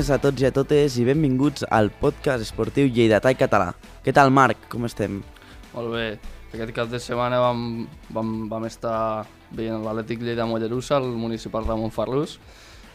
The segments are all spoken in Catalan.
Bones a tots i a totes i benvinguts al podcast esportiu Lleidatà i Català. Què tal, Marc? Com estem? Molt bé. Aquest cap de setmana vam, vam, vam estar veient l'Atlètic Lleida Mollerussa, el municipal Ramon Farlús.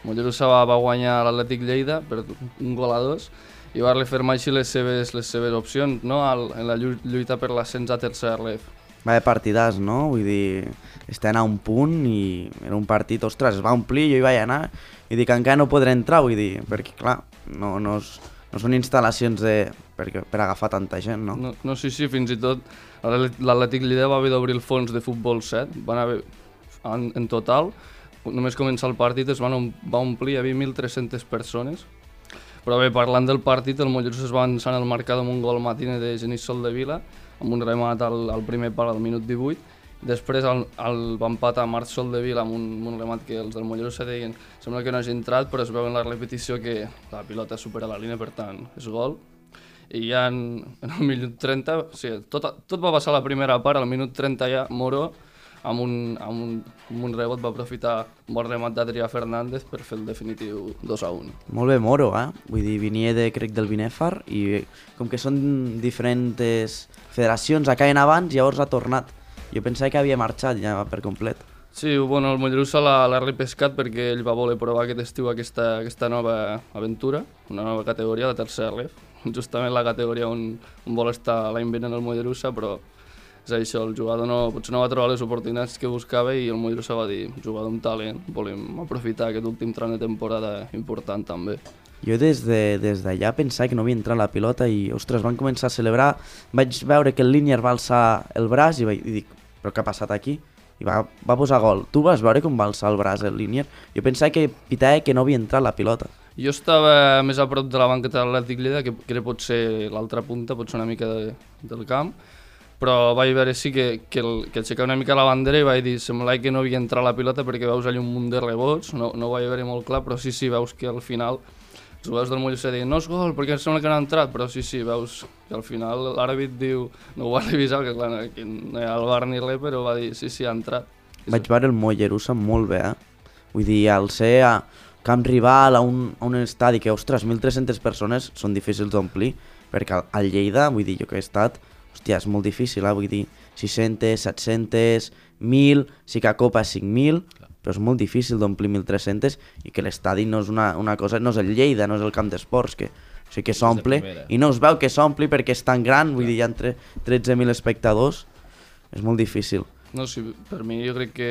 Mollerussa va, va guanyar l'Atlètic Lleida per un gol a dos i va refermar així les seves, les seves opcions no? Al, en la lluita per l'ascens a tercer ref. Va de partidàs, no? Vull dir, estan a un punt i era un partit, ostres, es va omplir, jo hi vaig anar i dic, encara no podré entrar, vull dir, perquè clar, no, no, és, no són instal·lacions de, per, per agafar tanta gent, no? No, no sí, sí, fins i tot l'Atlètic Lleida va haver d'obrir el fons de futbol 7, van haver, en, en total, només començar el partit es van, va omplir, hi havia 1.300 persones, però bé, parlant del partit, el Mollerussa es va avançar en el marcador amb un gol matiner de Genís Vila, amb un remat al, al primer pal al minut 18, Després el, el va empatar Marc Sol amb un, amb un remat que els del Mollerussa deien sembla que no hagi entrat, però es veu en la repetició que la pilota supera la línia, per tant, és gol. I ja en, en el minut 30, o sigui, tot, tot va passar la primera part, al minut 30 ja Moró amb un, amb un, amb un rebot va aprofitar un bon remat d'Adrià Fernández per fer el definitiu 2 a 1. Molt bé, Moro, eh? Vull dir, venia de, crec, del Binèfar i com que són diferents federacions, acaben abans, llavors ha tornat. Jo pensava que havia marxat ja per complet. Sí, bueno, el Mollerussa l'ha repescat perquè ell va voler provar aquest estiu aquesta, aquesta nova aventura, una nova categoria, la tercera ref, justament la categoria on, on vol estar l'any venent el Mollerussa, però és això, el jugador no, potser no va trobar les oportunitats que buscava i el Mollerussa va dir, jugador amb talent, volem aprofitar aquest últim tram de temporada important també. Jo des d'allà de, des pensava que no havia entrat la pilota i, ostres, van començar a celebrar, vaig veure que el línier va alçar el braç i, vaig, i dic, però què ha passat aquí? I va, va posar gol. Tu vas veure com va alçar el braç el línier? Jo pensava que pitava que no havia entrat la pilota. Jo estava més a prop de la banqueta de l'Atlètic Lleida, que, que pot ser l'altra punta, pot ser una mica de, del camp, però vaig veure sí que, que, el, que aixecava una mica la bandera i vaig dir, semblava que no havia entrat la pilota perquè veus allà un munt de rebots, no, no ho vaig veure molt clar, però sí, sí, veus que al final els jugadors del Mollerussa deien no és gol perquè sembla que no ha entrat, però sí, sí, veus que al final l'àrbit diu, no ho va revisar, que clar, que no hi ha el bar ni res, però va dir sí, sí, ha entrat. Vaig veure el Mollerussa molt bé, eh? Vull dir, al ser a camp rival, a un, a un estadi que, ostres, 1.300 persones són difícils d'omplir, perquè al Lleida, vull dir, jo que he estat, hòstia, és molt difícil, eh? vull dir, 600, 700, 1.000, sí que a Copa és 5.000, però és molt difícil d'omplir 1.300 i que l'estadi no és una, una cosa, no és el Lleida, no és el camp d'esports, que o sigui que s'omple i no es veu que s'ompli perquè és tan gran, vull dir, hi ha entre 13.000 espectadors, és molt difícil. No, sí, per mi jo crec que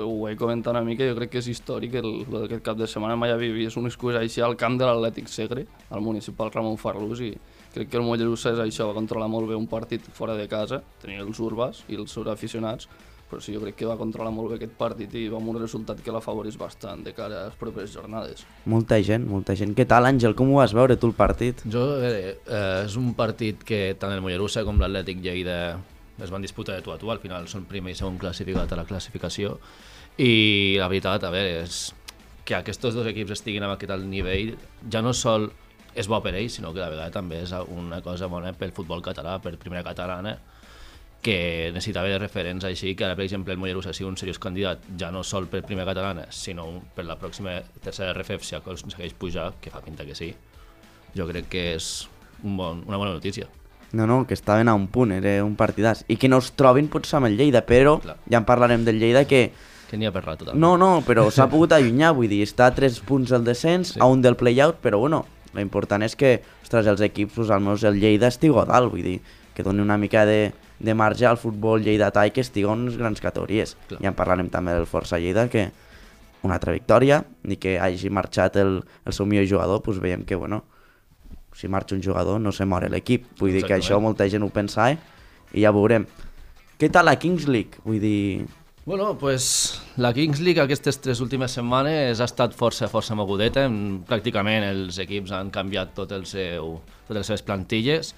ho he comentat una mica, jo crec que és històric el, el aquest cap de setmana mai havia vist un excurs així al camp de l'Atlètic Segre, al municipal Ramon Farlús i crec que el Mollerussa és això, va controlar molt bé un partit fora de casa, tenia els urbas i els aficionats, però sí, jo crec que va controlar molt bé aquest partit i va amb un resultat que l'afavoreix bastant de cara a les properes jornades. Molta gent, molta gent. Què tal, Àngel? Com ho vas veure tu el partit? Jo, eh, eh, és un partit que tant el Mollerussa com l'Atlètic Lleida es van disputar de tu a tu, al final són primer i segon classificat a la classificació i la veritat, a veure, és que aquests dos equips estiguin amb aquest alt nivell ja no sol és bo per ells, sinó que de vegada també és una cosa bona pel futbol català, per primera catalana, que necessitava de referents així, que ara, per exemple, el Mollerussa sigui un seriós candidat, ja no sol per primera catalana, sinó per la pròxima tercera RFF, si aconsegueix pujar, que fa pinta que sí. Jo crec que és un bon, una bona notícia. No, no, que estaven a un punt, era un partidàs. I que no es trobin potser amb el Lleida, però Clar. ja en parlarem del Lleida que... Que n'hi ha per rato, també. No, no, però s'ha pogut allunyar, vull dir, està a 3 punts del descens, sí. a un del play-out, però bueno, l'important és que, ostres, els equips, pues, almenys el Lleida estigui a dalt, vull dir, que doni una mica de, de marge al futbol lleidatà i que estigui en les grans categories. Clar. Ja en parlarem també del Força Lleida, que una altra victòria, i que hagi marxat el, el seu millor jugador, doncs veiem que, bueno, si marxa un jugador no se mor l'equip. Vull Exactament. dir que això molta gent ho pensa, eh? I ja veurem. Què tal la Kings League? Vull dir... Bueno, pues la Kings League aquestes tres últimes setmanes ha estat força, força mogudeta. Pràcticament els equips han canviat tot el seu, totes les seves plantilles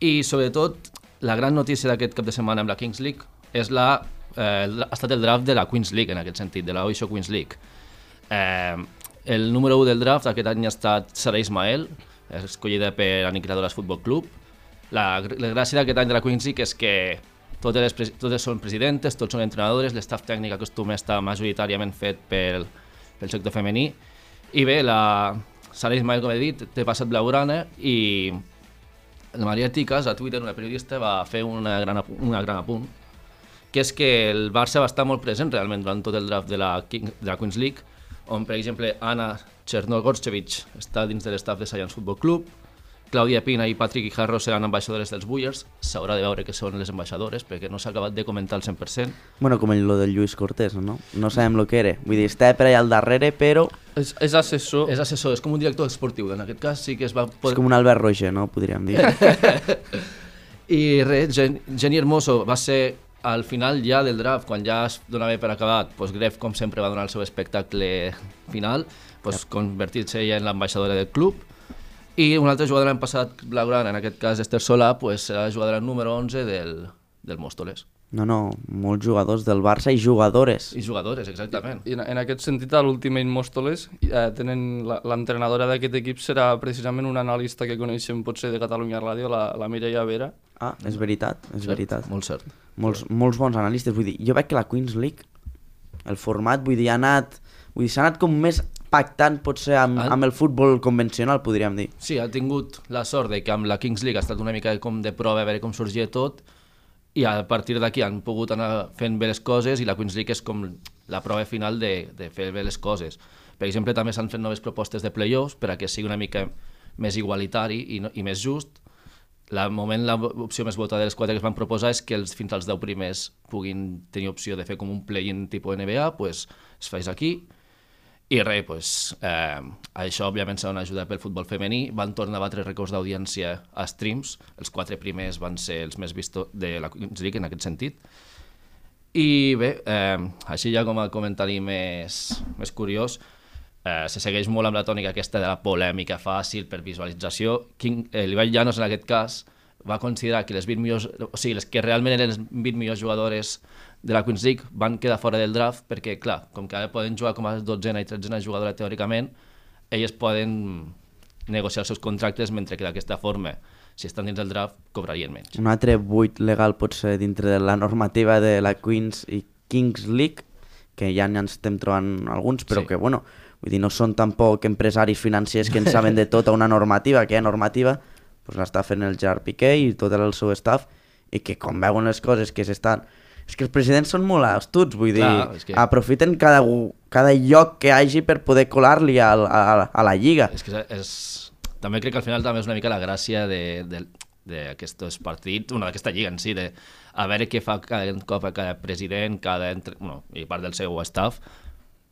i sobretot la gran notícia d'aquest cap de setmana amb la Kings League és la, eh, ha estat el draft de la Queens League en aquest sentit, de la Oisho Queens League. Eh, el número 1 del draft aquest any ha estat Sara Ismael, escollida per Aniquiladores Futbol Club. La, la gràcia d'aquest any de la Queens League és que totes, les, totes són presidentes, tots són entrenadores, l'estaf tècnic acostuma a estar majoritàriament fet pel, pel sector femení I bé, la Sara Ismael, com he dit, té passat blaugrana i la Maria Ticas, a Twitter, una periodista, va fer una gran, una gran apunt, que és que el Barça va estar molt present realment durant tot el draft de la, King, de la Queens League, on, per exemple, Anna Chernogorchevich està dins de l'estaf de Science Football Club, Clàudia Pina i Patrick Guijarro seran ambaixadores dels Bullers, s'haurà de veure que són les ambaixadores, perquè no s'ha acabat de comentar al 100%. Bueno, com el lo del Lluís Cortés, no? No sabem lo que era. Vull dir, està per allà al darrere, però És, és assessor. És assessor, és com un director esportiu, en aquest cas sí que es va és poder... com un Albert Roger, no? Podríem dir. I res, Gen Jenny Hermoso va ser al final ja del draft, quan ja es donava per acabat, pues Gref, com sempre, va donar el seu espectacle final, pues, convertir-se ella en l'ambaixadora del club. I una altra jugadora l'any passat, blaugrana, en aquest cas Esther Solà, pues, serà la jugadora número 11 del, del Móstoles. No, no, molts jugadors del Barça i jugadores. I jugadores, exactament. I en, en aquest sentit, a l'Ultimate Móstoles, eh, tenen l'entrenadora d'aquest equip serà precisament una analista que coneixem potser de Catalunya Ràdio, la, la Mireia Vera. Ah, és veritat, és Cert, veritat. Molt cert. Molts, molts bons analistes, vull dir, jo veig que la Queens League, el format, vull dir, ha anat, vull dir, s'ha anat com més pactant potser amb, amb el futbol convencional, podríem dir. Sí, ha tingut la sort de que amb la Kings League ha estat una mica com de prova a veure com sorgia tot i a partir d'aquí han pogut anar fent bé les coses i la Queens League és com la prova final de, de fer bé les coses. Per exemple, també s'han fet noves propostes de play-offs per a que sigui una mica més igualitari i, no, i més just. La moment l'opció més votada de les quatre que es van proposar és que els, fins als 10 primers puguin tenir opció de fer com un play-in tipus NBA, pues, es faig aquí, i res, pues, eh, això òbviament serà una ajuda pel futbol femení. Van tornar a batre rècords d'audiència a streams. Els quatre primers van ser els més vistos de la Queens League en aquest sentit. I bé, eh, així ja com a comentari més, més curiós, eh, se segueix molt amb la tònica aquesta de la polèmica fàcil per visualització. King, eh, l'Ibai Llanos, en aquest cas, va considerar que les 20 millors, o sigui, les que realment eren les 20 millors jugadores de la Queens League van quedar fora del draft perquè, clar, com que ara poden jugar com a 12 i 13 jugadora teòricament, elles poden negociar els seus contractes mentre que d'aquesta forma, si estan dins del draft, cobrarien menys. Un altre buit legal pot ser dintre de la normativa de la Queens i Kings League, que ja n'hi estem trobant alguns, però Sí. que, bueno, vull dir, no són tampoc empresaris financers que en saben de tota una normativa, que hi ha normativa, doncs l'està fent el Gerard Piqué i tot el seu staff, i que com veuen les coses que s'estan... És que els presidents són molt astuts, vull dir, Clar, que- aprofiten cada, cada lloc que hagi per poder colar-li a, a, a la lliga. És que és, és... També crec que al final també és una mica la gràcia de, de, d'aquests partits, bueno, d'aquesta lliga en si, de a veure què fa cada cop cada president, cada entre... bueno, i part del seu staff,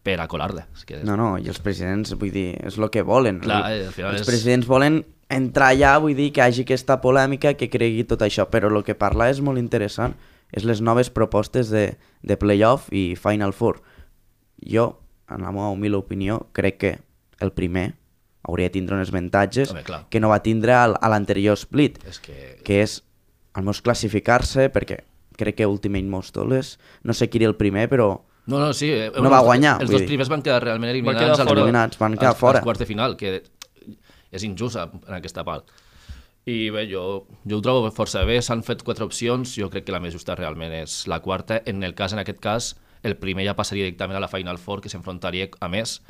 per a colar-la. Que. No, no, i els presidents, vull dir, és el que volen. Clar, al final els és- presidents volen entrar allà, vull dir, que hagi aquesta polèmica, que cregui tot això, però el que parla és molt interessant, és les noves propostes de, de playoff i Final Four. Jo, en la meva humil opinió, crec que el primer hauria de tindre uns avantatges Home, clar. que no va tindre al, a l'anterior split, És que... que és almenys classificar-se, perquè crec que Ultimate Mostoles, no sé qui era el primer, però No, no, sí. eh, No va els- guanyar, Els vull dos dir. primers van quedar realment eliminats. quedar als- fora. Eliminats, van quedar als- fora. Als quarts de final, que és injust en aquesta part. I bé, jo, jo ho trobo força bé, s'han fet quatre opcions, jo crec que la més justa realment és la quarta. En el cas, en aquest cas, el primer ja passaria directament a la Final Four, que s'enfrontaria, a més,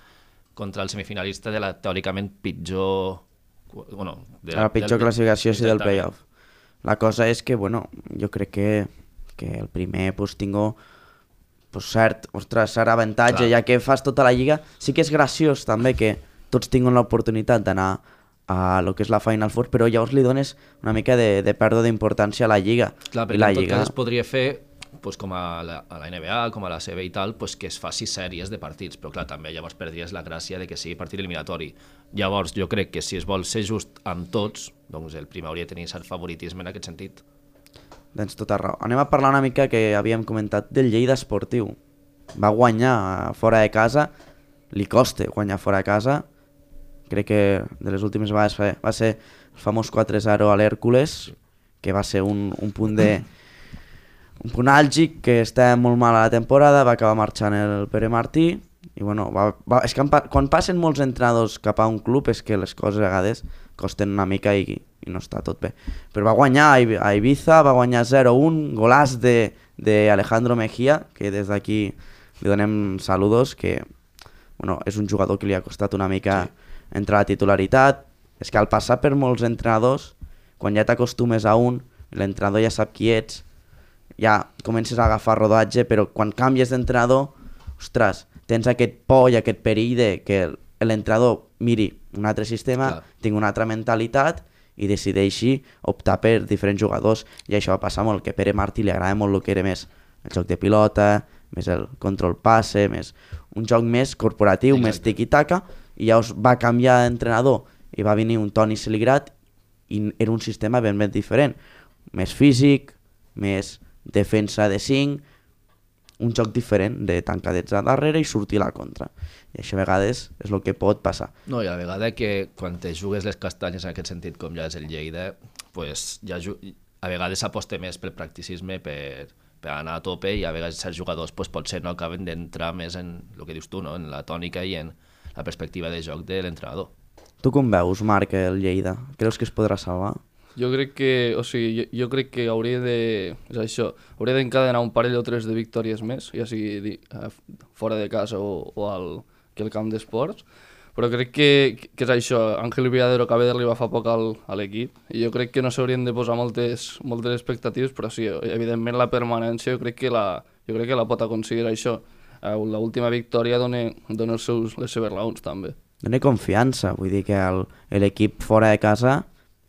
contra el semifinalista de la teòricament pitjor... Bueno, de la pitjor del- classificació sí del playoff. La cosa és que, bueno, jo crec que, que el primer pues, tingo pues, cert, ostres, cert avantatge, Clar. ja que fas tota la lliga. Sí que és graciós també que tots tinguin l'oportunitat d'anar a lo que és la Final Four, però llavors li dones una mica de, de pèrdua d'importància a la lliga. Clar, I perquè la en tot lliga... cas es podria fer pues, com a la, a la NBA, com a la CB i tal, pues, que es faci sèries de partits, però clar, també llavors perdries la gràcia de que sigui partit eliminatori. Llavors, jo crec que si es vol ser just amb tots, doncs el primer hauria de tenir cert favoritisme en aquest sentit. Tens tota raó. Anem a parlar una mica que havíem comentat del Lleida Esportiu. Va guanyar eh, fora de casa, li costa guanyar fora de casa. Crec que de les últimes vegades va, va ser el famós 4-0 a l'Hèrcules, que va ser un, un punt de un punt àlgic que està molt mal a la temporada, va acabar marxant el Pere Martí i bueno, va, va, és que quan passen molts entrenadors cap a un club és que les coses a vegades costen una mica i, i no està tot bé. Però va guanyar a Ibiza, va guanyar 0-1, golàs de, de Alejandro Mejía, que des d'aquí li donem saludos, que bueno, és un jugador que li ha costat una mica sí. Entrar a la titularitat. És que al passar per molts entrenadors, quan ja t'acostumes a un, l'entrenador ja sap qui ets, ja comences a agafar rodatge, però quan canvies d'entrenador, ostres, tens aquest por i aquest perill de que l'entrenador miri un altre sistema, Clar. tinc una altra mentalitat i decideixi optar per diferents jugadors i això va passar molt, que Pere Martí li agrada molt el que era més el joc de pilota, més el control passe, més un joc més corporatiu, Exacte. més tiqui-taca i ja va canviar d'entrenador i va venir un Toni Seligrat i era un sistema ben ben diferent, més físic, més defensa de 5, un joc diferent de tancadets a darrere i sortir a la contra. I això a vegades és el que pot passar. No, i a vegada que quan te jugues les castanyes en aquest sentit, com ja és el Lleida, pues ja a vegades s'aposta més pel practicisme, per, per anar a tope, i a vegades certs jugadors pues, potser no acaben d'entrar més en el que dius tu, no? en la tònica i en la perspectiva de joc de l'entrenador. Tu com veus, Marc, el Lleida? Creus que es podrà salvar? Jo crec que, o sigui, jo, jo crec que hauria de, és això, hauria d'encadenar un parell o tres de victòries més, ja sigui di, fora de casa o, o al, que el camp d'esports, però crec que, que és això, Àngel Villadero acaba d'arribar fa poc al, a l'equip i jo crec que no s'haurien de posar moltes, moltes expectatives, però sí, evidentment la permanència jo crec que la, jo crec que la pot aconseguir això. Eh, L'última victòria dona, dona els seus, les seves raons també. Dona confiança, vull dir que l'equip fora de casa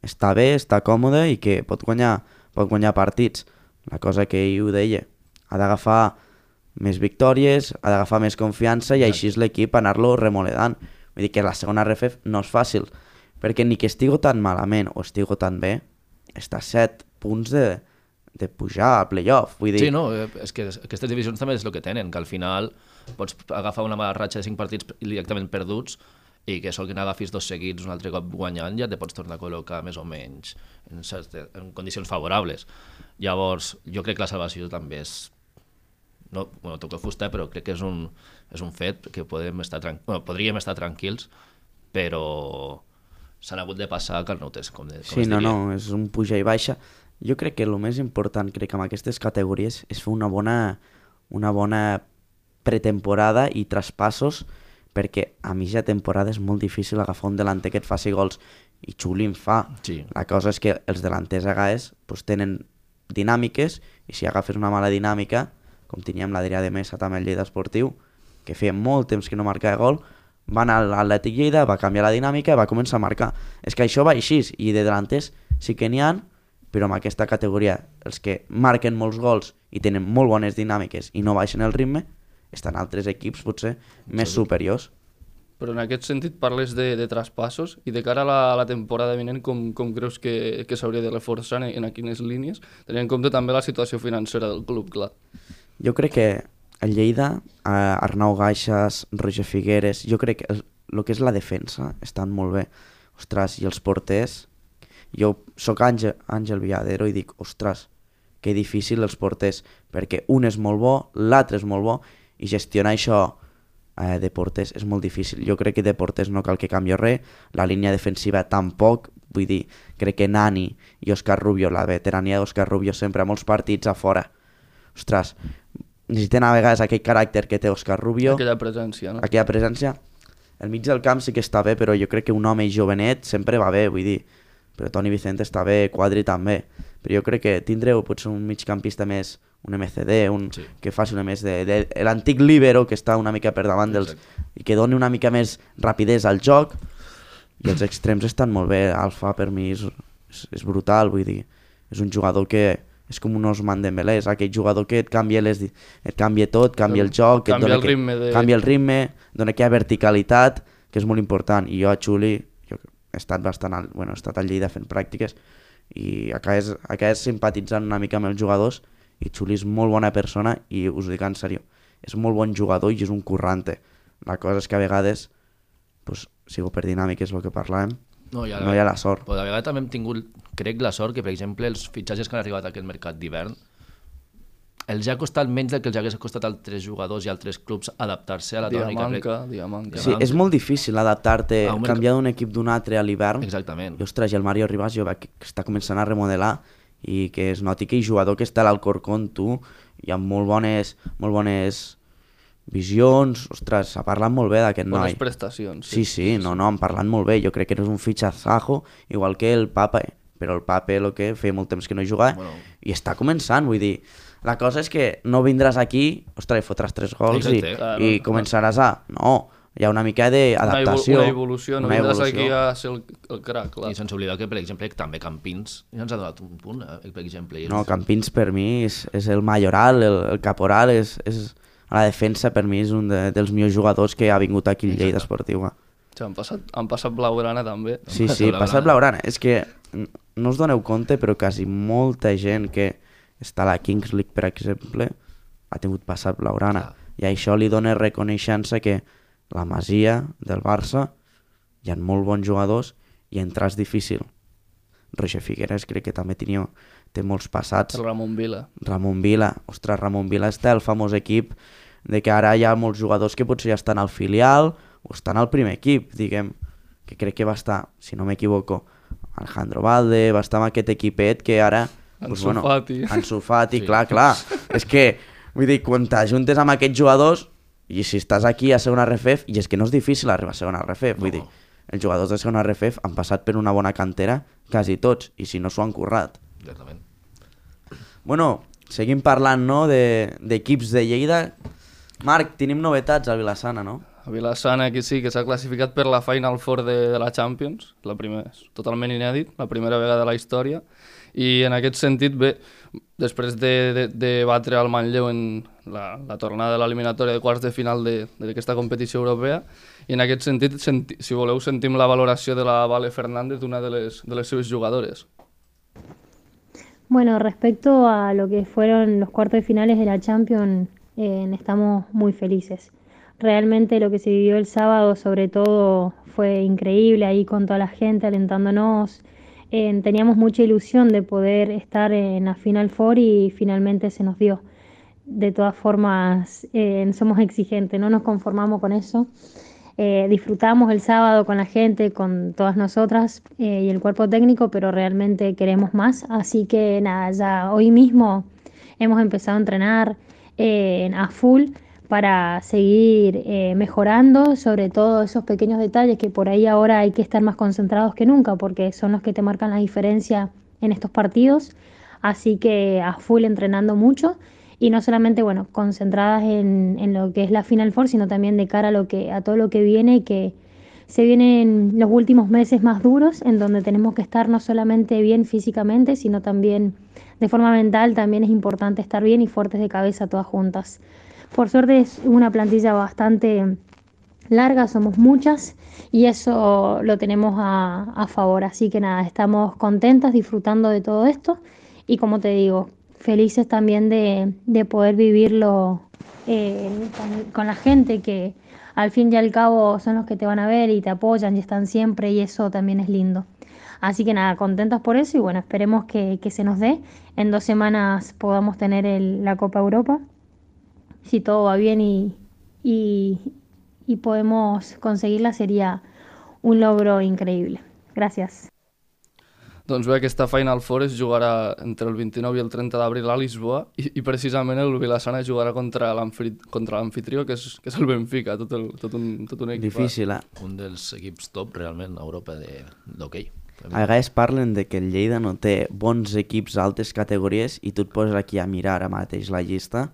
està bé, està còmode i que pot guanyar, pot guanyar partits. La cosa que ell ho deia, ha d'agafar més victòries, ha d'agafar més confiança i ja. així l'equip anar-lo remoledant. Vull dir que la segona RFF no és fàcil, perquè ni que estigo tan malament o estigo tan bé, està 7 punts de, de pujar a playoff. Vull dir... Sí, no, eh, és que aquestes divisions també és el que tenen, que al final pots agafar una mala ratxa de 5 partits directament perduts i que sol que n'agafis dos seguits un altre cop guanyant ja te pots tornar a col·locar més o menys en, certes, en condicions favorables. Llavors, jo crec que la salvació també és no, bueno, toco fusta, però crec que és un, és un fet que podem estar bueno, podríem estar tranquils, però s'han hagut de passar carnotes, com, de, com sí, no, no, és un puja i baixa. Jo crec que el més important, crec que amb aquestes categories, és fer una bona, una bona pretemporada i traspassos perquè a mitja temporada és molt difícil agafar un delanter que et faci gols i Xuli en fa. Sí. La cosa és que els delanters a vegades pues, tenen dinàmiques i si agafes una mala dinàmica, com teníem l'Adrià de Mesa també el Lleida Esportiu, que feia molt temps que no marcava gol, va anar a l'Atlètic Lleida, va canviar la dinàmica i va començar a marcar. És que això va així, i de delanters sí que n'hi ha, però en aquesta categoria els que marquen molts gols i tenen molt bones dinàmiques i no baixen el ritme, estan altres equips potser més sí. superiors. Però en aquest sentit parles de, de traspassos i de cara a la, a la temporada vinent com, com creus que, que s'hauria de reforçar en, en quines línies, tenint en compte també la situació financera del club, clar. Jo crec que el Lleida, eh, Arnau Gaixas, Roger Figueres, jo crec que el, el que és la defensa estan molt bé. Ostres, i els porters... Jo sóc Àngel, Àngel Villadero i dic, ostres, que difícil els porters, perquè un és molt bo, l'altre és molt bo, i gestionar això eh, de porters és molt difícil. Jo crec que de porters no cal que canvi res, la línia defensiva tampoc, vull dir, crec que Nani i Òscar Rubio, la veterania d'Òscar Rubio sempre a molts partits a fora. Ostres, necessiten a vegades aquell caràcter que té Òscar Rubio. Aquella presència, no? Aquella presència. El mig del camp sí que està bé, però jo crec que un home jovenet sempre va bé, vull dir. Però Toni Vicente està bé, Quadri també. Però jo crec que tindreu potser un migcampista més un MCD, un, sí. que faci una més de, de, l'antic libero que està una mica per davant dels, Exacte. i que doni una mica més rapidesa al joc i els extrems estan molt bé Alfa per mi és, és, és brutal vull dir, és un jugador que és com un Osman Dembélé, és aquell jugador que et canvia, les, et canvia tot, canvia el joc, que canvia, et dona el ritme de... canvia el ritme, dona aquella verticalitat, que és molt important. I jo a Xuli, he estat bastant, al, bueno, he estat al Lleida fent pràctiques i acabes, acabes simpatitzant una mica amb els jugadors i Xuli és molt bona persona i us ho dic en sèrio, és molt bon jugador i és un currante. La cosa és que a vegades, pues, sigo per dinàmiques el que parlàvem, no hi ha, no hi ha la sort. Però a vegades també hem tingut, crec, la sort que, per exemple, els fitxatges que han arribat a aquest mercat d'hivern els ha costat menys del que els hagués costat a altres jugadors i altres clubs adaptar-se a la tònica. Diamanca, Diamanca. Sí, és molt difícil adaptar-te, ah, canviar d'un equip d'un altre a l'hivern. Exactament. I, ostres, i el Mario Ribas jo veig que està començant a remodelar i que es noti que el jugador que està a l'Alcorcón, tu, hi ha molt bones, molt bones visions, ostres, s'ha parlat molt bé d'aquest noi. Bones prestacions. Sí, sí, no, no, han parlat molt bé. Jo crec que és un fitxazajo, igual que el Papa, eh? però el Papa el que feia molt temps que no jugava Bueno. i està començant, vull dir, la cosa és que no vindràs aquí, ostres, i fotràs tres gols i, i començaràs a... No, hi ha una mica Una, evol d'adaptació. una evolució, no una vindràs evolució. aquí a ser el, el crac, clar. I sense oblidar que, per exemple, també Campins ja ens ha donat un punt, eh, per exemple. No, Campins per mi és, és el majoral, el, el caporal, és, és, a la defensa per mi és un de, dels millors jugadors que ha vingut aquí al Lleida Esportiva. Sí, han, passat, han passat Blaugrana també. Sí, sí, passat Blaugrana. És que no us doneu compte, però quasi molta gent que està la Kings League, per exemple, ha tingut passat Blaugrana. Clar. I això li dona reconeixença que la Masia del Barça hi ha molt bons jugadors i entrar és difícil. Roger Figueres crec que també tenia, té molts passats. El Ramon Vila. Ramon Vila, ostres, Ramon Vila està el famós equip de que ara hi ha molts jugadors que potser ja estan al filial o estan al primer equip, diguem, que crec que va estar, si no m'equivoco, Alejandro Valde, va estar amb aquest equipet que ara... Ansu Fati. Ansu Fati, Sí. clar, clar. És que, vull dir, quan t'ajuntes amb aquests jugadors, i si estàs aquí a segona RFF, i és que no és difícil arribar a segona RFF, vull No. dir, els jugadors de segona RFF han passat per una bona cantera, quasi tots, i si no s'ho han currat. Exactament. Bueno, seguim parlant, no?, de- d'equips de, de Lleida. Marc, tenim novetats al Vilassana, no? A Vilassana, que sí, que s'ha classificat per la Final Four de, de la Champions, la primera, és totalment inèdit, la primera vegada de la història, i en aquest sentit, bé, després de, de, de batre el Manlleu en la, la tornada de l'eliminatòria de quarts de final d'aquesta competició europea, i en aquest sentit, senti, si voleu, sentim la valoració de la Vale Fernández, una de les, de les seves jugadores. Bueno, respecto a lo que fueron los cuartos de finales de la Champions, eh, estamos muy felices. Realmente lo que se vivió el sábado, sobre todo, fue increíble ahí con toda la gente alentándonos. Teníamos mucha ilusión de poder estar en la Final Four y finalmente se nos dio. De todas formas, eh, somos exigentes, no nos conformamos con eso. Eh, disfrutamos el sábado con la gente, con todas nosotras eh, y el cuerpo técnico, pero realmente queremos más. Así que nada, ya hoy mismo hemos empezado a entrenar a full para seguir eh, mejorando, sobre todo esos pequeños detalles que por ahí ahora hay que estar más concentrados que nunca, porque son los que te marcan la diferencia en estos partidos. Así que a full entrenando mucho y no solamente bueno concentradas en, en lo que es la Final Four, sino también de cara a todo lo que viene, que se vienen los últimos meses más duros, en donde tenemos que estar no solamente bien físicamente, sino también de forma mental. También es importante estar bien y fuertes de cabeza todas juntas. Por suerte es una plantilla bastante larga, somos muchas y eso lo tenemos a, a favor. Así que nada, estamos contentas, disfrutando de todo esto y como te digo, felices también de, de poder vivirlo eh, con, con la gente que al fin y al cabo son los que te van a ver y te apoyan y están siempre y eso también es lindo. Así que nada, contentas por eso y bueno, esperemos que, que se nos dé. En dos semanas podamos tener el- la Copa Europa, si todo va bien y, y, y podemos conseguirla sería un logro increíble. Gracias. Doncs bé, aquesta Final Four es jugarà entre el 29 i el 30 d'abril a Lisboa i, i precisament el Vilassana jugarà contra l'anfitrió, que, és, que és el Benfica, tot, el, tot, un, tot un equip. Difícil, eh? Un dels equips top realment a Europa de- d'hoquei. A vegades parlen de que el Lleida no té bons equips a altes categories i tu et poses aquí a mirar ara mateix la llista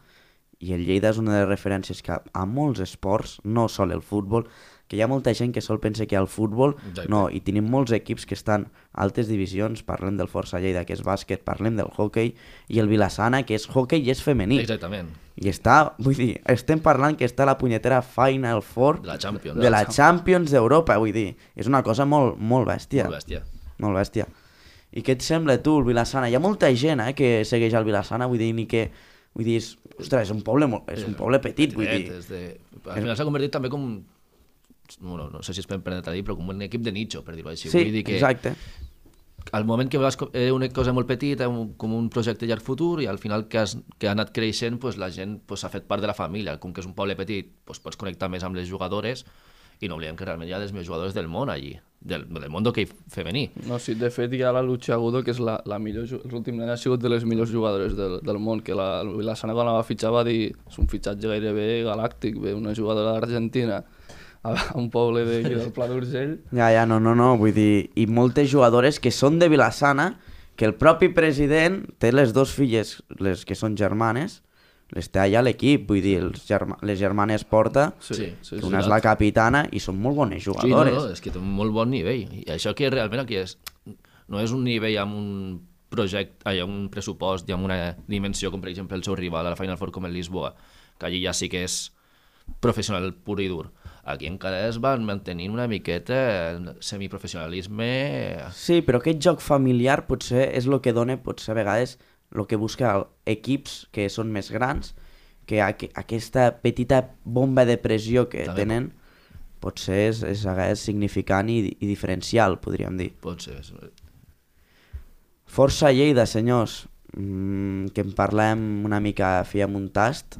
i el Lleida és una de les referències que a molts esports, no sol el futbol, que hi ha molta gent que sol pensa que al futbol, Exacte. no, i tenim molts equips que estan a altes divisions, parlem del Força Lleida, que és bàsquet, parlem del hockey, i el Vilassana, que és hockey i és femení. Exactament. I està, vull dir, estem parlant que està la punyetera Final Four De la Champions. de la Champions d'Europa, vull dir, és una cosa molt, molt bèstia. Molt bèstia. Molt bèstia. I què et sembla tu, el Vilassana? Hi ha molta gent eh, que segueix el Vilassana, vull dir, ni que... Vull dir, és, ostres, és un poble, molt, és un poble petit, vull dir. És de... Al final s'ha convertit també com... Bueno, no sé si prendre a dir, però com un equip de nicho, per dir-ho així. Sí, Vull dir que exacte. al moment que com- era una cosa molt petita, un, com un projecte llarg futur, i al final que, has, que ha anat creixent, pues, la gent s'ha pues, fet part de la família. Com que és un poble petit, pues, pots connectar més amb les jugadores i no oblidem que realment hi ha dels millors jugadors del món allí, del, del món d'hoquei femení. No, sí, de fet hi ha la Lucha Agudo, que és la, la millor, l'últim any ha sigut de les millors jugadores del, del món, que la, la Sana quan la va fitxar va dir és un fitxatge gairebé galàctic, ve una jugadora d'Argentina a, a un poble de, del Pla d'Urgell, Ja, ja, no, no, no, vull dir, i moltes jugadores que són de Vilassana, que el propi president té les dues filles, les que són germanes, les té allà l'equip, vull dir, els germa, les germanes Porta, Sí, sí, que sí, una és la capitana i són molt bones Sí, no, jugadores. no, és que té un molt bon nivell. I això que realment aquí és, no és un nivell amb un projecte, ai, amb un pressupost i amb una dimensió com per exemple el seu rival a la Final Four com el Lisboa, que allí ja sí que és professional pur i dur. Aquí encara es van mantenint una miqueta el semiprofessionalisme... Sí, però aquest joc familiar potser és el que dona, potser a vegades, el que busca equips que són més grans, que aqu aquesta petita bomba de pressió que També. tenen potser és, és vegades significant i, i diferencial, podríem dir. Pot ser. Força Lleida, senyors, mm, que en parlem una mica, fèiem un tast.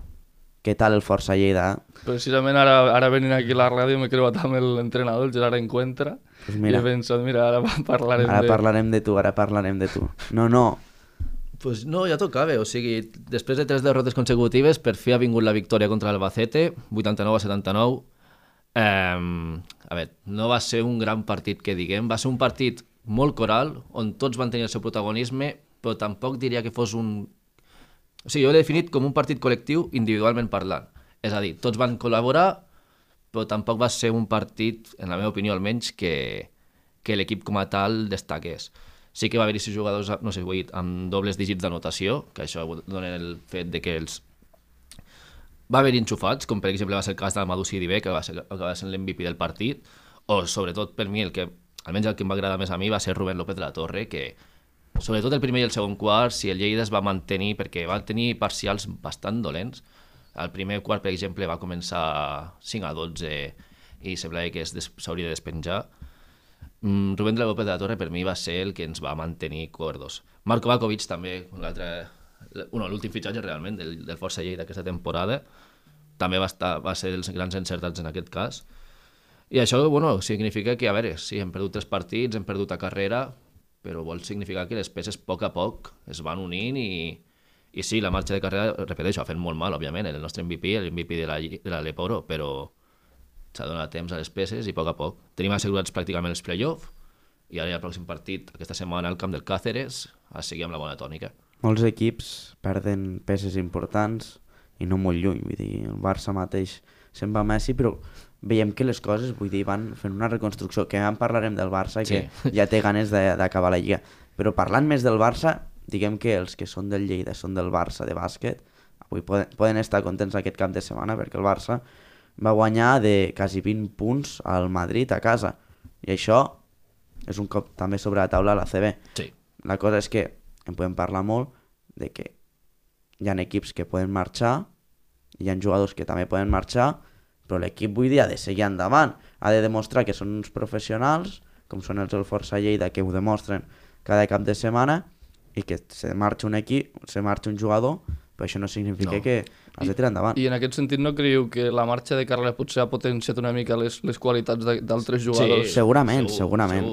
Què tal el Força Lleida? Precisament ara, ara venint aquí a la ràdio m'he creuat amb l'entrenador, el Gerard Encuentra, Pues i mira. he pensat, mira, ara parlarem Ara de... parlarem de tu, ara parlarem de tu. No, no, Pues no, ja tocava, o sigui, després de tres derrotes consecutives, per fi ha vingut la victòria contra l'Albacete, 89 a 79. Eh, a veure, no va ser un gran partit que diguem, va ser un partit molt coral, on tots van tenir el seu protagonisme, però tampoc diria que fos un... O sigui, jo l'he definit com un partit col·lectiu individualment parlant. És a dir, tots van col·laborar, però tampoc va ser un partit, en la meva opinió almenys, que, que l'equip com a tal destaqués. Sí que va haver-hi jugadors, no sé, dit, amb dobles dígits d'anotació, que això dona el fet de que els va haver enxufats, com per exemple va ser el cas de Madu Sidibé, que va ser, que va ser l'MVP del partit, o sobretot per mi el que, almenys el que em va agradar més a mi, va ser Rubén López de la Torre, que sobretot el primer i el segon quart, si el Lleida es va mantenir, perquè va tenir parcials bastant dolents, el primer quart, per exemple, va començar 5 a 12 i semblava que s'hauria de despenjar. Mm, Rubén de la López de la Torre per mi va ser el que ens va mantenir cuerdos. Marco Bakovic també, un bueno, l'últim fitxatge realment del, del Força Lleida d'aquesta temporada, també va, estar, va ser dels grans encertats en aquest cas. I això, bueno, significa que, a veure, sí, hem perdut tres partits, hem perdut a carrera, però vol significar que les peces a poc a poc es van unint i, i sí, la marxa de carrera, repeteixo, ha fet molt mal, òbviament, el nostre MVP, el MVP de la, de la Leporo, però s'ha donat temps a les peces i a poc a poc. Tenim assegurats pràcticament els play-off i ara hi ha el pròxim partit aquesta setmana al camp del Càceres a seguir amb la bona tònica. molts equips perden peces importants i no molt lluny, vull dir, el Barça mateix se'n va Messi, però veiem que les coses, vull dir, van fent una reconstrucció, que en parlarem del Barça i que ja té ganes de- d'acabar la Lliga. Però parlant més del Barça, diguem que els que són del Lleida són del Barça de bàsquet, avui poden, poden estar contents aquest cap de setmana perquè el Barça va guanyar de quasi 20 punts al Madrid a casa. I això és un cop també sobre la taula a la CB. Sí. La cosa és que en podem parlar molt de que hi ha equips que poden marxar, hi ha jugadors que també poden marxar, però l'equip vull dir ha de seguir endavant, ha de demostrar que són uns professionals, com són els del Força Lleida, que ho demostren cada cap de setmana, i que se marxa un equip, se marxa un jugador, però això no significa No. que has de tirar endavant. I en aquest sentit no creieu que la marxa de carrera potser ha potenciat una mica les, les qualitats de- d'altres jugadors? Sí. Segurament, segurament.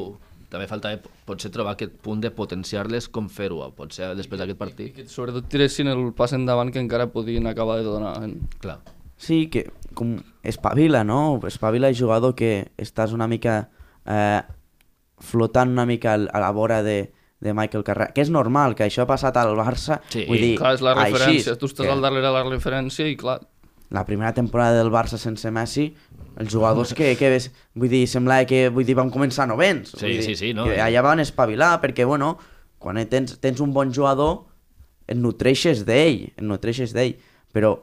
També falta eh, potser trobar aquest punt de potenciar-les com fer-ho, potser després d'aquest partit. Que sobretot tiressin el pas endavant que encara podien acabar de donar. En... Clar. Sí, que com espavila, no? Espavila el jugador que estàs una mica eh, flotant una mica a la vora de, de Michael Carrera, que és normal, que això ha passat al Barça, Sí, vull dir, Clar, és la així, referència, tu estàs que al darrere de la referència i clar, La primera temporada del Barça sense Messi, els jugadors que, que ves, vull dir, semblava que vull dir, van començar novens. Sí, vull dir, sí, sí, no? Que allà van espavilar, perquè, bueno, quan tens, tens un bon jugador, et nutreixes d'ell, et nutreixes d'ell, però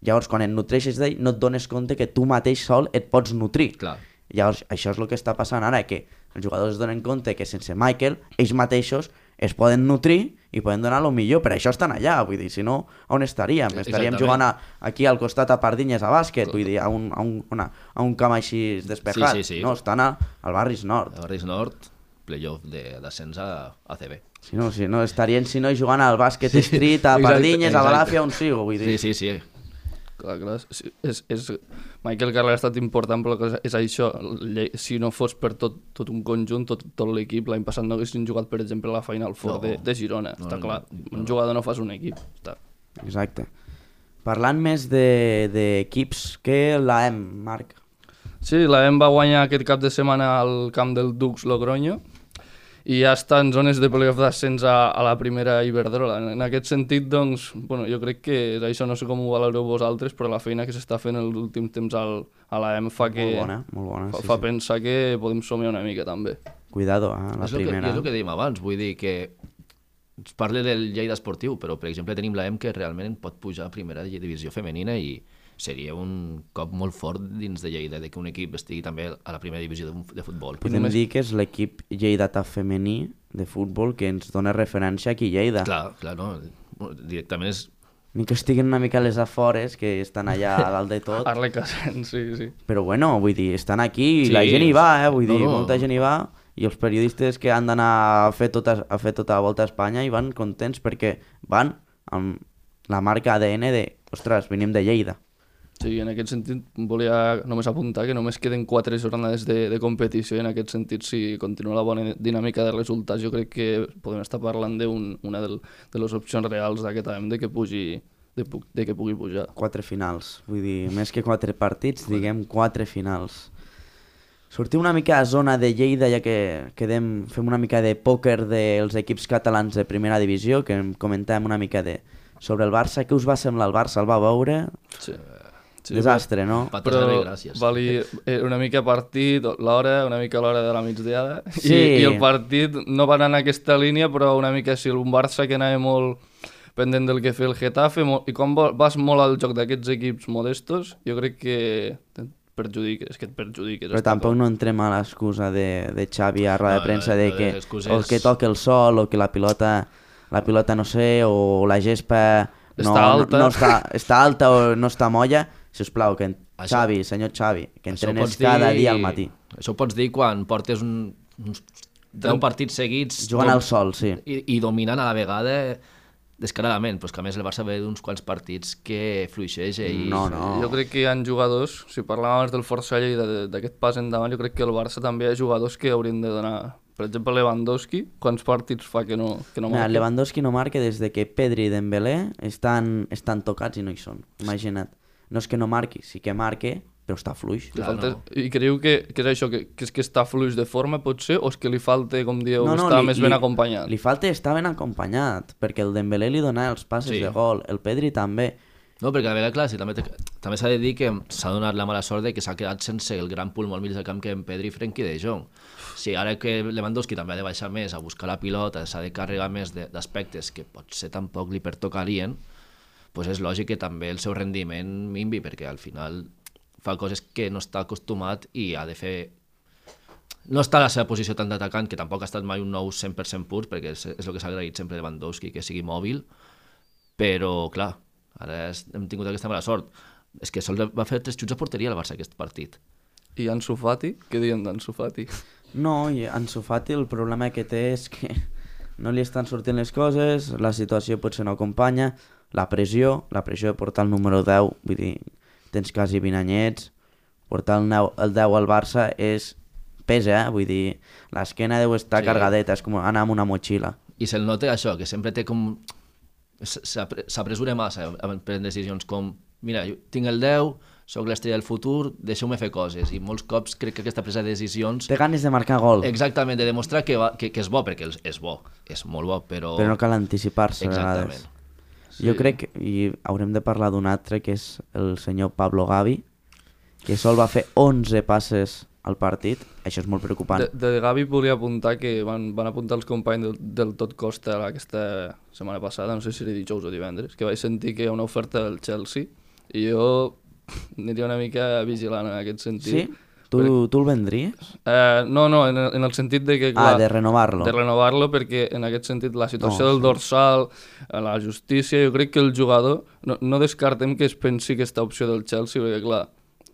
llavors quan et nutreixes d'ell no et dones compte que tu mateix sol et pots nutrir. Clar. Llavors, això és el que està passant ara, que els jugadors es donen compte que sense Michael, ells mateixos es poden nutrir i poden donar el millor, per això estan allà, vull dir, si no, on estaríem? Estaríem Exactament. jugant a, aquí al costat a Pardinyes a bàsquet, vull dir, a un, a un, una, a un camp així despejat. Sí, sí, sí. No, estan a, al Barris Nord. El Barris Nord, playoff de- d'ascens a ACB. Si no, si no, estarien si no jugant al bàsquet street, a Exacte, Pardinyes, a exacte. Balàfia, on sigo, vull dir. Sí, sí, sí. Clar, clar, sí, és, és, Michael Carrick ha estat important, però és, és això, si no fos per tot, tot un conjunt, tot, tot l'equip, l'any passat no haguessin jugat, per exemple, a la Final Four No. de, de Girona, No, està no, clar, no, un jugador no fas un equip, està. Exacte. Parlant més de- d'equips, de, què la hem, Marc? Sí, la EM va guanyar aquest cap de setmana al camp del Dux Logroño i ja està en zones de playoff d'ascens a, a la primera Iberdrola. En, en aquest sentit, doncs, bueno, jo crec que és això, no sé com ho valoreu vosaltres, però la feina que s'està fent els últims temps al, a la EM fa que Molt bona, molt bona. fa, Sí, fa sí. pensar que podem somiar una mica també. Cuidado, eh, la és, el que, primera. és el que dèiem abans, vull dir que es parla del Lleida Esportiu, però per exemple tenim la EM que realment pot pujar a primera divisió femenina i seria un cop molt fort dins de Lleida, de que un equip estigui també a la primera divisió de, de futbol. Podem només- dir que és l'equip lleidatà femení de futbol que ens dona referència aquí a Lleida. Clar, clar, no? Directament és... Ni que estiguen una mica a les afores, que estan allà a dalt de tot. Arle Casent, sí, sí. Però bueno, vull dir, estan aquí i Sí, la gent hi va, eh? Vull no, dir, no. molta gent hi va i els periodistes que han d'anar a, fer tota, a fer tota la volta a Espanya hi van contents perquè van amb la marca ADN de, ostres, venim de Lleida. Sí, en aquest sentit volia només apuntar que només queden quatre jornades de, de competició i en aquest sentit si continua la bona dinàmica de resultats jo crec que podem estar parlant d'una un, de les opcions reals d'aquest any de que pugi de, de que pugui pujar. Quatre finals, vull dir, més que quatre partits, diguem quatre finals. Sortim una mica a zona de Lleida, ja que quedem, fem una mica de pòquer dels equips catalans de primera divisió, que em comentàvem una mica de sobre el Barça. Què us va semblar el Barça? El va veure? Sí. Sí, Desastre, no? Però de gràcies. vali eh, una mica partit, l'hora, una mica l'hora de la migdiada, Sí. I, i el partit no va anar en aquesta línia, però una mica sí, un Barça que anava molt pendent del que feia el Getafe, molt, i quan vas molt al joc d'aquests equips modestos, jo crec que perjudiques, que et perjudiques. Però tampoc no entrem a l'excusa de, de Xavi a roda de No, premsa no, de no, que o que toca el sol o que la pilota la pilota no sé, o la gespa no, Està alta. no, no està, està alta o no està molla, si us plau, que en Això- Xavi, senyor Xavi, que entrenes cada dir- dia al matí, Això ho pots dir quan portes un, uns 10 partits seguits jugant dom- al sol, sí. i, i dominant a la vegada descaradament, però que a més el Barça ve d'uns quants partits que fluixeja i... No, no. Jo crec que hi ha jugadors, si parlàvem abans del Força de- d'aquest pas endavant, jo crec que el Barça també hi ha jugadors que haurien de donar... Per exemple, Lewandowski, quants partits fa que no, que no Mira, marca? Lewandowski no marca des de que Pedri i Dembélé estan, estan tocats i no hi són, imagina't. No és que no marqui, sí que marque, però està fluix. Li Clar, falta... no. I creieu que, que és això, que, que és que està fluix de forma, potser, o és que li falta, com dieu, No, no, estar li- més li- ben acompanyat? Li falta estar ben acompanyat, perquè el Dembélé li dona els passes Sí. de gol, el Pedri també. No, perquè a la vegada, clar, sí, també, te- també s'ha de dir que s'ha donat la mala sort de que s'ha quedat sense el gran pulmó al mig del camp que en Pedri i Frenkie de Jong. Si ara que Lewandowski també ha de baixar més a buscar la pilota, s'ha de carregar més de- d'aspectes que potser tampoc li pertocarien, doncs és lògic que també el seu rendiment minvi, perquè al final fa coses que no està acostumat i ha de fer no està a la seva posició tant d'atacant, que tampoc ha estat mai un nou 100% pur, perquè és, és el que s'ha agraït sempre de Lewandowski, que sigui mòbil, però, clar, ara és, hem tingut aquesta mala sort. És que sol va fer tres xuts a porteria al Barça aquest partit. I Ansu Fati? Què diuen d'Ansu Fati? No, i Ansu Fati el problema que té és que no li estan sortint les coses, la situació potser no acompanya, la pressió, la pressió de portar el número 10, vull dir, tens quasi 20 anyets, portar el, 9, el 10 al Barça és pesa, eh? vull dir, l'esquena deu estar Sí. cargadeta, és com anar amb una motxilla. I se'l nota això, que sempre té com... S'apresura massa a prendre decisions com mira, jo tinc el 10, sóc l'estrella del futur, deixeu-me fer coses. I molts cops crec que aquesta presa de decisions... Té ganes de marcar gol, Exactament, de demostrar que, va, que, que és bo, perquè és- bo, és molt bo, però... però no cal anticipar-se a Exactament. Vegades. Jo crec, i haurem de parlar d'un altre, que és el senyor Pablo Gavi, que sol va fer 11 passes al partit, això és molt preocupant. De, de Gavi volia apuntar que van, van apuntar els companys del, del Tot Costa aquesta setmana passada, no sé si era dijous o divendres, que vaig sentir que hi ha una oferta del Chelsea i jo aniria una mica vigilant en aquest sentit. Sí? Tu, tu el vendries? Eh, no, no, en en el sentit de que... Ah, de renovar-lo. De renovar-lo perquè en aquest sentit la situació No, del dorsal, eh, la justícia, jo crec que el jugador, no, no descartem que es pensi aquesta opció del Chelsea, perquè clar,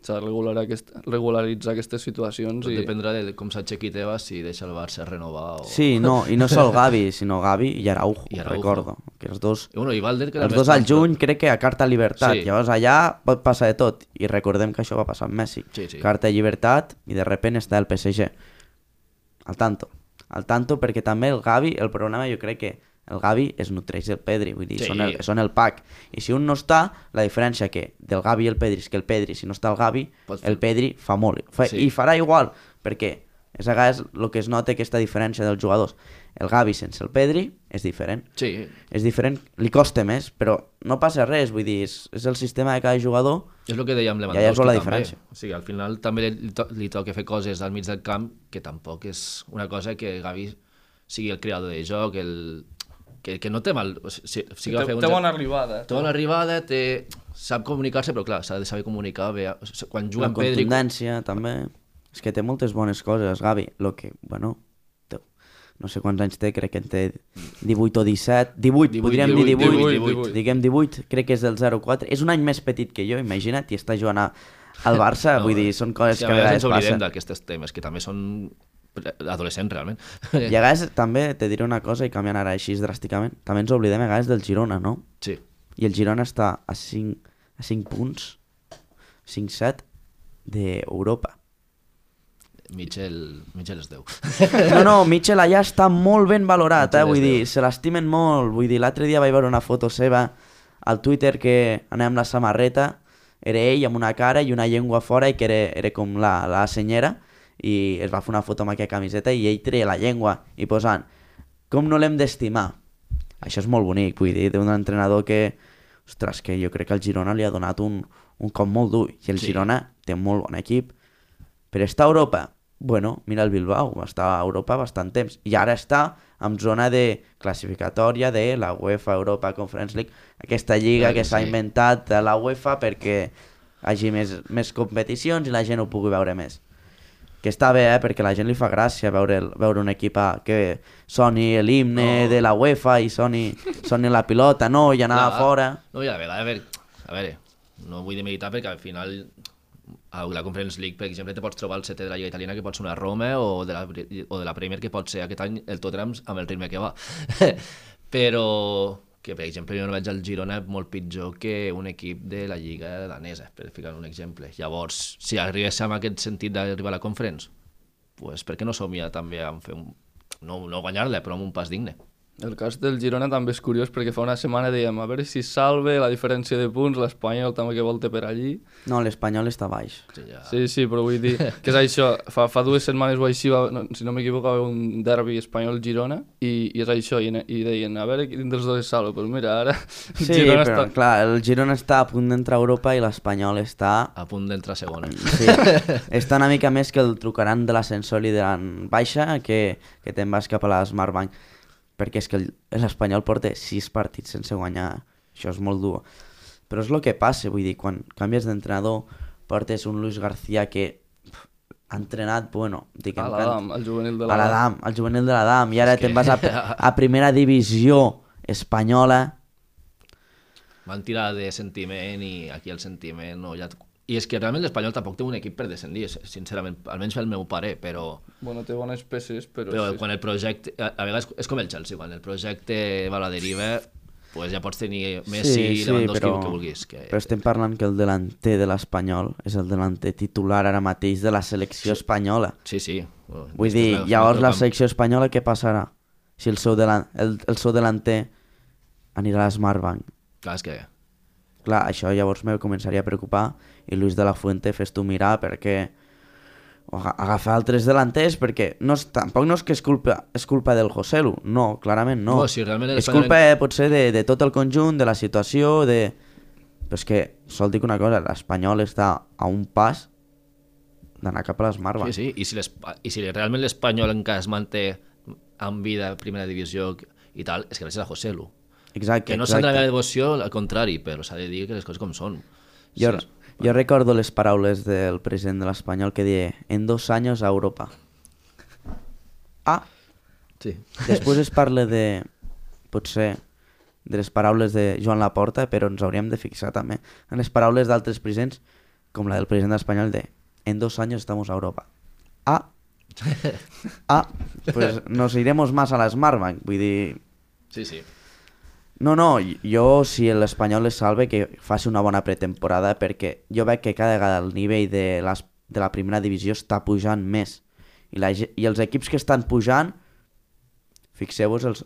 s'ha de regular aquest, regularitzar aquestes situacions Tot i... dependrà de com s'aixequi Tebas, si deixa el Barça renovar o... Sí, no, i no sol Gavi, sinó Gavi i Araujo, I Araujo. recordo. que els dos, I, bueno, i Valder, que els dos al juny crec que a carta llibertat. Sí. Llavors allà pot passar de tot. I recordem que això va passar amb Messi. Sí, sí. Carta llibertat i de repente està el PSG. Al tanto. Al tanto perquè també el Gavi, el problema jo crec que el Gavi es nutreix del Pedri, vull dir, Sí. són, el, són el pack. I si un no està, la diferència que del Gavi i el Pedri és que el Pedri, si no està el Gavi, Pot fer- el Pedri fa molt. Fa, Sí. I farà igual, perquè és a vegades el que es nota aquesta diferència dels jugadors. El Gavi sense el Pedri és diferent. Sí, És diferent, li costa més, però no passa res, vull dir, és, és el sistema de cada jugador és el que dèiem ja Lewandowski és la també. diferència. O sigui, al final també li, to li toca fer coses al mig del camp que tampoc és una cosa que Gavi sigui el creador de joc, el... que, que no té mal... O sigui, sí que va té, fer un té bona arribada. Té bona arribada, té... sap comunicar-se, però clar, s'ha de saber comunicar bé. O sigui, Quan juga la amb Pedri... contundència també és que té moltes bones coses Gavi lo que, bueno té, no sé quants anys té, crec que en té 18 o 17 18, 18, podríem dir 18, 18, 18. diguem 18, crec que és del 04 és un any més petit que jo, imagina't i està jugant a, al Barça, vull dir, són coses Sí, que a a vegades vegades ens oblidem passen d'aquests temes, que també són adolescents, realment. i a vegades també te diré una cosa i canviant ara així dràsticament també ens oblidem a vegades del Girona, no? Sí. i el Girona està a 5, a 5 punts 5-7 d'Europa Mitchell, Mitchell és Déu. No, no, Mitchell allà està molt ben valorat, eh? Vull dir, Déu. se l'estimen molt. Vull dir, l'altre dia vaig veure una foto seva al Twitter que anava amb la samarreta, era ell amb una cara i una llengua fora i que era, era com la, la senyera i es va fer una foto amb aquella camiseta i ell treia la llengua i posant com no l'hem d'estimar. Això és molt bonic, vull dir, d'un entrenador que, ostres, que jo crec que el Girona li ha donat un, un cop molt dur i el Sí. Girona té un molt bon equip. Per estar a Europa, bueno, mira el Bilbao, va estar a Europa bastant temps. I ara està en zona de classificatòria de la UEFA Europa Conference League, aquesta lliga Clar que s'ha sí. inventat la UEFA perquè hagi més, més competicions i la gent ho pugui veure més. Que està bé, eh? perquè la gent li fa gràcia veure, veure un equip que soni l'himne No. de la UEFA i soni, soni la pilota, no, i anar a Clar. fora. No, i a veure, a veure, a veure, no vull demeritar perquè al final a la Conference League, per exemple, te pots trobar el setè de la Lliga Italiana que pot ser una Roma o de la, o de la Premier que pot ser aquest any el Tottenham amb el ritme que va. Però que, per exemple, jo no veig el Girona molt pitjor que un equip de la Lliga danesa, per ficar un exemple. Llavors, si arribés amb aquest sentit d'arribar a la Conference, pues, per què no somia també en fer un... No, no guanyar-la, però amb un pas digne. El cas del Girona també és curiós perquè fa una setmana dèiem a veure si salve la diferència de punts, l'Espanyol també que volte per allí. No, l'Espanyol està baix. Sí, ja... Sí, sí, però vull dir que és això, fa, fa dues setmanes o així, va, no, si no m'equivoco, va un derbi espanyol-Girona i, i és això, i, i deien, a veure quin dels dos es salva, però mira, ara Sí, Girona però està... clar, el Girona està a punt d'entrar a Europa i l'Espanyol està A punt d'entrar a segona. Sí, està una mica més que el trucaran de l'ascensor i diran baixa que, que te'n vas cap a la Smartbank perquè és que el- l'Espanyol porta sis partits sense guanyar. Això és molt dur. Però és el que passa, vull dir, quan canvies d'entrenador portes un Luis García que ha entrenat, bueno diguem, A l'Adam, el juvenil de a l'Adam, al juvenil de l'Adam. I ara que- te'n vas a, a primera divisió espanyola. Van tirar de sentiment i aquí el sentiment no ha... I és que realment l'Espanyol tampoc té un equip per descendir, sincerament, almenys pel meu pare, però, Bueno, té bones peces, però... però sí. quan el projecte... A, a vegades és com el Chelsea, quan el projecte va a la deriva, pues ja pots tenir Messi, Lewandowski, el que vulguis. Que... Però estem parlant que el delanter de l'Espanyol és el delanter titular ara mateix de la selecció espanyola. Sí, sí. Bueno, Vull dir, llavors la selecció espanyola què passarà? Si el seu, delan el, el seu delanter anirà a l'Smartbank. Clar, és que... Clar, això llavors me començaria a preocupar i Luis de la Fuente fes tu mirar perquè o aga- agafar altres delanters perquè no és, tampoc no és que és culpa, és culpa del Joselu, no, clarament no. No, si realment és l'Espanyol- culpa eh, potser de, de tot el conjunt, de la situació, de... Però és que sol dic una cosa, l'Espanyol està a un pas d'anar cap a l'Smartbank. Sí, sí, i si, i si realment l'Espanyol encara es manté en vida a primera divisió i tal, és gràcies a José Lu. Exacte, Que no s'han de la devoció, al contrari, però s'ha de dir que les coses com són. Jo, Sí, jo recordo les paraules del president de l'Espanyol que deia en dos anys a Europa. Ah, sí. després es parla de, potser, de les paraules de Joan Laporta, però ens hauríem de fixar també en les paraules d'altres presidents, com la del president espanyol de en dos anys estamos a Europa. Ah, ah, pues nos iremos más a la Smartbank, vull dir, Sí, sí. No, no, jo si l'Espanyol es salve que faci una bona pretemporada perquè jo veig que cada vegada el nivell de, les, de la primera divisió està pujant més. I, la, i els equips que estan pujant fixeu-vos els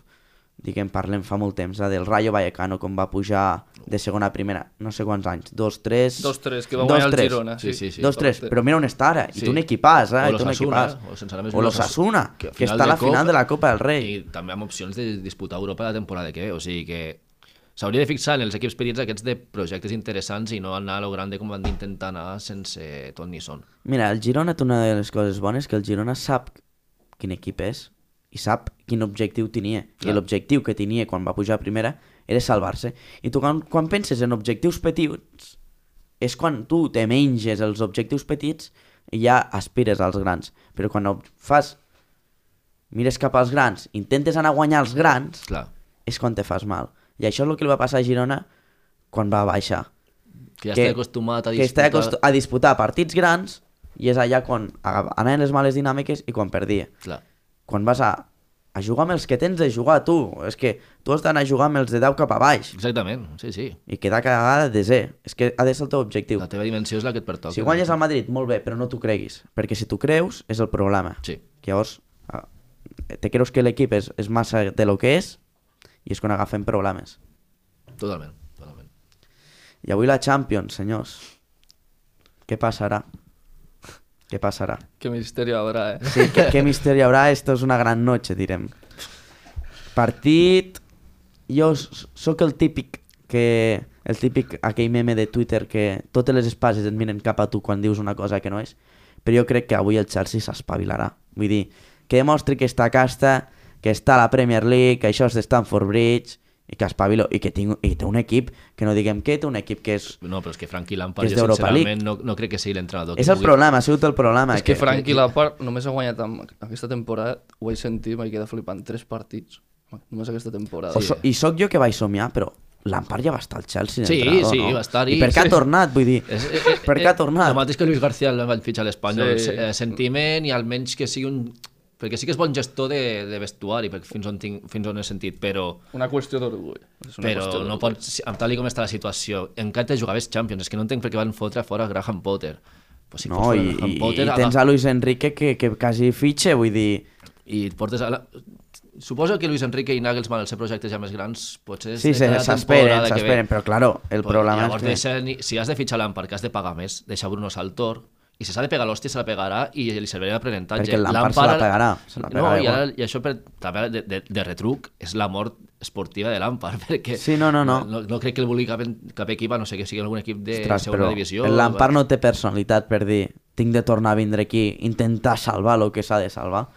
diguem, parlem fa molt temps, eh, del Rayo Vallecano com va pujar de segona a primera, no sé quants anys, dos, tres... Dos, tres, que va guanyar el. Girona. Sí, sí, sí. dos, tres, però mira on està ara, i Sí. té un equipàs, eh? O i l'Osasuna, equipàs. o sense anar més o lluny, l'Osasuna, que que, està a la final de la Copa del Rei. I també amb opcions de disputar Europa la temporada que ve, o sigui que s'hauria de fixar en els equips petits aquests de projectes interessants i no anar a lo grande com van d'intentar anar sense ton ni son. Mira, el Girona té una de les coses bones que el Girona sap quin equip és i sap quin objectiu tenia. Clar. I l'objectiu que tenia quan va pujar a primera era salvar-se. I tu quan, quan penses en objectius petits és quan tu te menges els objectius petits i ja aspires als grans. Però quan ho fas, mires cap als grans, intentes anar a guanyar els grans, Clar, és quan te fas mal. I això és el que li va passar a Girona quan va baixar. que ja Que- està acostumat a que està disputar... acostu a disputar partits grans i és allà quan anaven les males dinàmiques i quan perdia. Clar, Quan vas a, a jugar amb els que tens de jugar tu, és que tu has d'anar a jugar amb els de 10 cap a baix exactament, sí, sí. i quedar cada vegada desè. És que ha de ser el teu objectiu. La teva dimensió és la que et pertoca. Si guanyes al Madrid, molt bé, però no t'ho creguis, perquè si t'ho creus és el problema. Sí, Llavors, ah, te creus que l'equip és, és massa de lo que és i és quan agafen problemes. totalment, totalment. I avui la Champions, senyors. Què passarà? Què passarà? Qué misterio habrá, eh? Sí, ¿qué, qué misterio habrá? Esto es una gran noche, direm. Partit... Jo sóc el típic que... El típic, aquell meme de Twitter que totes les espases et miren cap a tu quan dius una cosa que no és, però jo crec que avui el Chelsea s'espavilarà. Vull dir, que demostri que està a casta, que està a la Premier League, que això és de Stamford Bridge, i que espavilo, i que tinc, i té un equip, que no diguem que té un equip que és... No, però és que Frankie Lampard, És jo sincerament no, no crec que sigui l'entrenador. que És el pugui- problema, ha sigut el problema. És que Frankie Lampard només ha guanyat amb aquesta temporada, ho vaig sentir, vaig quedar flipant, tres partits. Només aquesta temporada. O so, I sóc jo que vaig somiar, però Lampard ja va estar al Chelsea Sí, sí, no? va estar-hi. I per què Sí. ha tornat? Vull dir, És, eh, per què ha tornat? El mateix que Luis García el van fitxar a l'Espanyol. Sí. Sí. Eh, sentiment i almenys que sigui un... Perquè sí que és bon gestor de, de vestuari, perquè fins on, tinc, fins on he sentit, però, Una qüestió d'orgull. Però qüestió no pots, amb tal com està la situació, encara te jugaves Champions, és que no entenc per què van fotre fora Graham Potter. Pues si no, i, Graham i, Potter, i tens a Luis Enrique que, que quasi fitxe, vull dir... i et portes a la... Suposo que Luis Enrique i Nagelsmann, els seus projectes ja més grans, potser Sí, s'esperen, s'esperen, però claro, el Pues, problema llavors és que... deixa, si has de fitxar Lampard, que has de pagar més, deixa Bruno Saltor, i si s'ha de pegar l'hòstia, se la pegarà i li servirà d'aprenentatge. Perquè el Lampard se la pegarà, se la pegarà no, i, ara, i això per, també de, de, de retruc és la mort esportiva de Lampard, perquè Sí, no, no, no. no, no crec que el vulgui cap, cap equip, no sé que sigui algun equip de Ostres, segona divisió. el Lampard no té personalitat per dir tinc de tornar a vindre aquí, intentar salvar el que s'ha de salvar.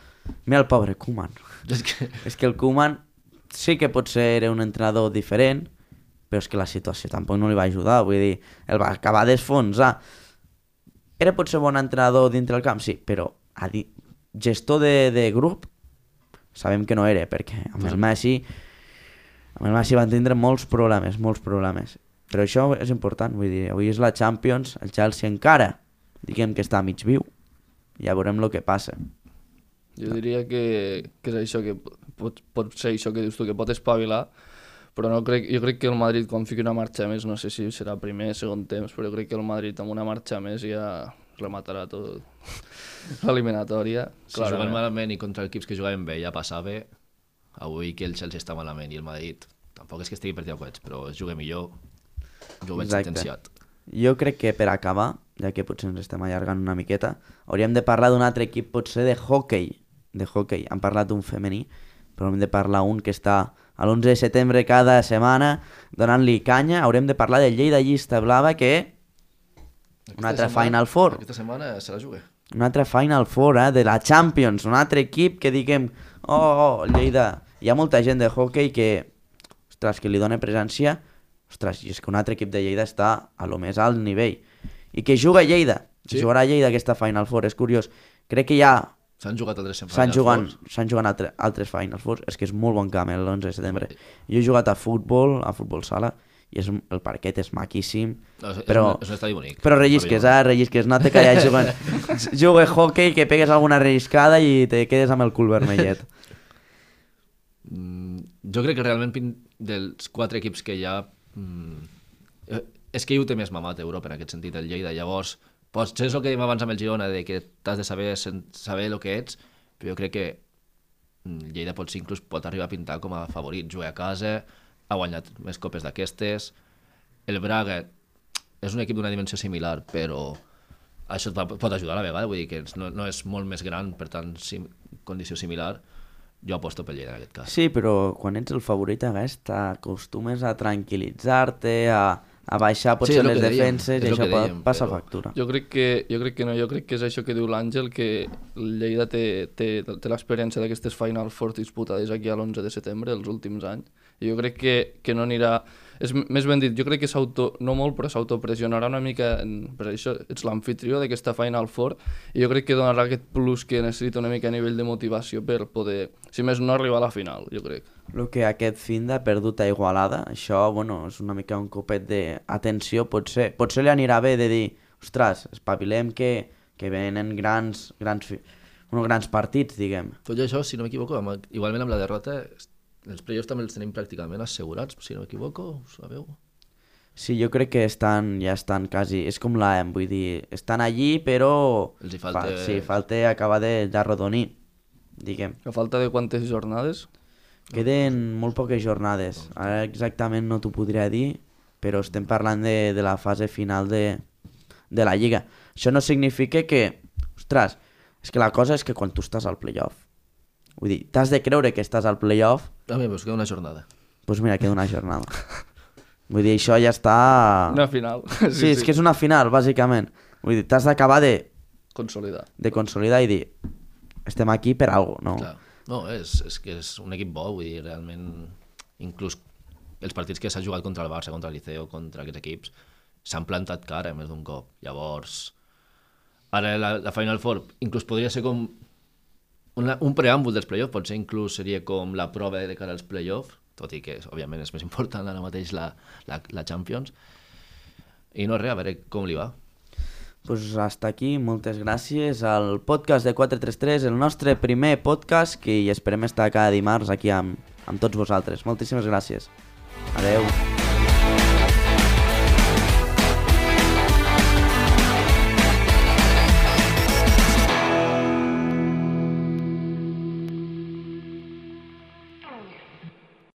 Mira el pobre Koeman. És que, És que el Koeman sí que pot ser un entrenador diferent, però és que la situació tampoc no li va ajudar, vull dir, el va acabar d'esfonsar. Era potser bon entrenador dintre el camp, sí, però a dir, gestor de, de grup sabem que no era, perquè amb el Messi amb el Messi van tindre molts problemes, molts problemes. Però això és important, vull dir, avui és la Champions, el Chelsea encara, diguem que està mig viu, ja veurem el que passa. Jo diria que, que és això, que pot, pot ser això que dius tu, que pot espavilar, però no crec, jo crec que el Madrid quan fiqui una marxa més, no sé si serà primer, segon temps, però jo crec que el Madrid amb una marxa més ja rematarà tot l'eliminatòria. si juguen clarament. malament i contra equips que jugaven bé ja passava, avui que el Chelsea està malament i el Madrid tampoc és que estigui per coets, però es juga millor, jo ho veig Exacte. sentenciat. Jo crec que per acabar, ja que potser ens estem allargant una miqueta, hauríem de parlar d'un altre equip, potser de hockey. De hockey. Han parlat d'un femení, però hem de parlar un que està a l'11 de setembre cada setmana donant-li canya. Haurem de parlar del Lleida Llista Blava, que un altre Final Four. Aquesta setmana se la juga. Un altre Final Four, eh, de la Champions. Un altre equip que diguem, oh, oh, Lleida. Hi ha molta gent de hockey que, ostres, que li dona presència. Ostres, i és que un altre equip de Lleida està a lo més alt nivell. I que juga a Lleida. Sí. Jugarà a Lleida aquesta Final Four, és curiós. Crec que ja S'han jugat altres s'han jugant, Fours. s'han jugat altre, altres Final Four. És que és molt bon camp, eh, l'11 de setembre. Jo he jugat a futbol, a futbol sala, i és, el parquet és maquíssim. No, és, però- és, un, és un estadi bonic. Però rellisques, eh? Rellisques. No te calles jugant. Jugue hockey, que pegues alguna relliscada i te quedes amb el cul vermellet. Mm, jo crec que realment dels quatre equips que hi ha, mm, eh, és que hi ho té més mamat Europa en aquest sentit, el Lleida. Llavors, potser és el que dèiem abans amb el Girona, de que t'has de saber, saber el que ets, però jo crec que mm, Lleida potser inclús pot arribar a pintar com a favorit. Juga a casa, ha guanyat més copes d'aquestes. El Braga és un equip d'una dimensió similar, però això et pot ajudar a la vegada, vull dir que no, no és molt més gran, per tant, sim, condició similar. Jo aposto pel Lleida en aquest cas. Sí, però quan ets el favorit aquest t'acostumes a tranquil·litzar-te, a, a baixar potser el les dèiem, defenses és i això dèiem, passar però- factura. Jo crec, que, jo crec que no, jo crec que és això que diu l'Àngel, que Lleida té, té, té l'experiència d'aquestes Final Four disputades aquí a l'11 de setembre, els últims anys, i jo crec que, que no anirà... És més ben dit, jo crec que s'auto... no molt, però s'autopressionarà una mica, en, per això ets l'anfitrió d'aquesta Final Four, i jo crec que donarà aquest plus que necessita una mica a nivell de motivació per poder, si més no, arribar a la final, jo crec. El que aquest fin de perdut a Igualada, això, bueno, és una mica un copet d'atenció, potser, potser li anirà bé de dir, ostres, espavilem que, que venen grans, grans, bueno, grans partits, diguem. Tot i això, si no m'equivoco, igualment amb la derrota, els playoffs també els tenim pràcticament assegurats, si no m'equivoco, ho sabeu? Sí, jo crec que estan, ja estan quasi, és com l'AM, vull dir, estan allí, però... Els hi falta- sí, falta acabar de, d'arrodonir, diguem. A falta de quantes jornades? Queden molt poques jornades, ara exactament no t'ho podria dir, però estem parlant de, de la fase final de, de la Lliga. Això no significa que, ostres, és que la cosa és que quan tu estàs al playoff, vull dir, t'has de creure que estàs al playoff, A mi, pues queda una jornada. doncs mira, queda una jornada. Vull dir, això ja està... Una final. Sí, és que és una final, bàsicament. Vull dir, t'has d'acabar de, Consolidar. de consolidar i dir, estem aquí per alguna cosa, no? Clar. No, és, és que és un equip bo, vull dir, realment, inclús els partits que s'ha jugat contra el Barça, contra el Liceo, contra aquests equips, s'han plantat cara més d'un cop. Llavors, ara la, la Final Four inclús podria ser com una, un preàmbul dels playoffs, potser inclús seria com la prova de cara als playoffs, tot i que, òbviament, és més important ara mateix la, la, la Champions. I no res, a veure com li va. pues hasta aquí, moltes gràcies al podcast de 433, el nostre primer podcast que hi esperem estar cada dimarts aquí amb, amb tots vosaltres. Moltíssimes gràcies. Adeu.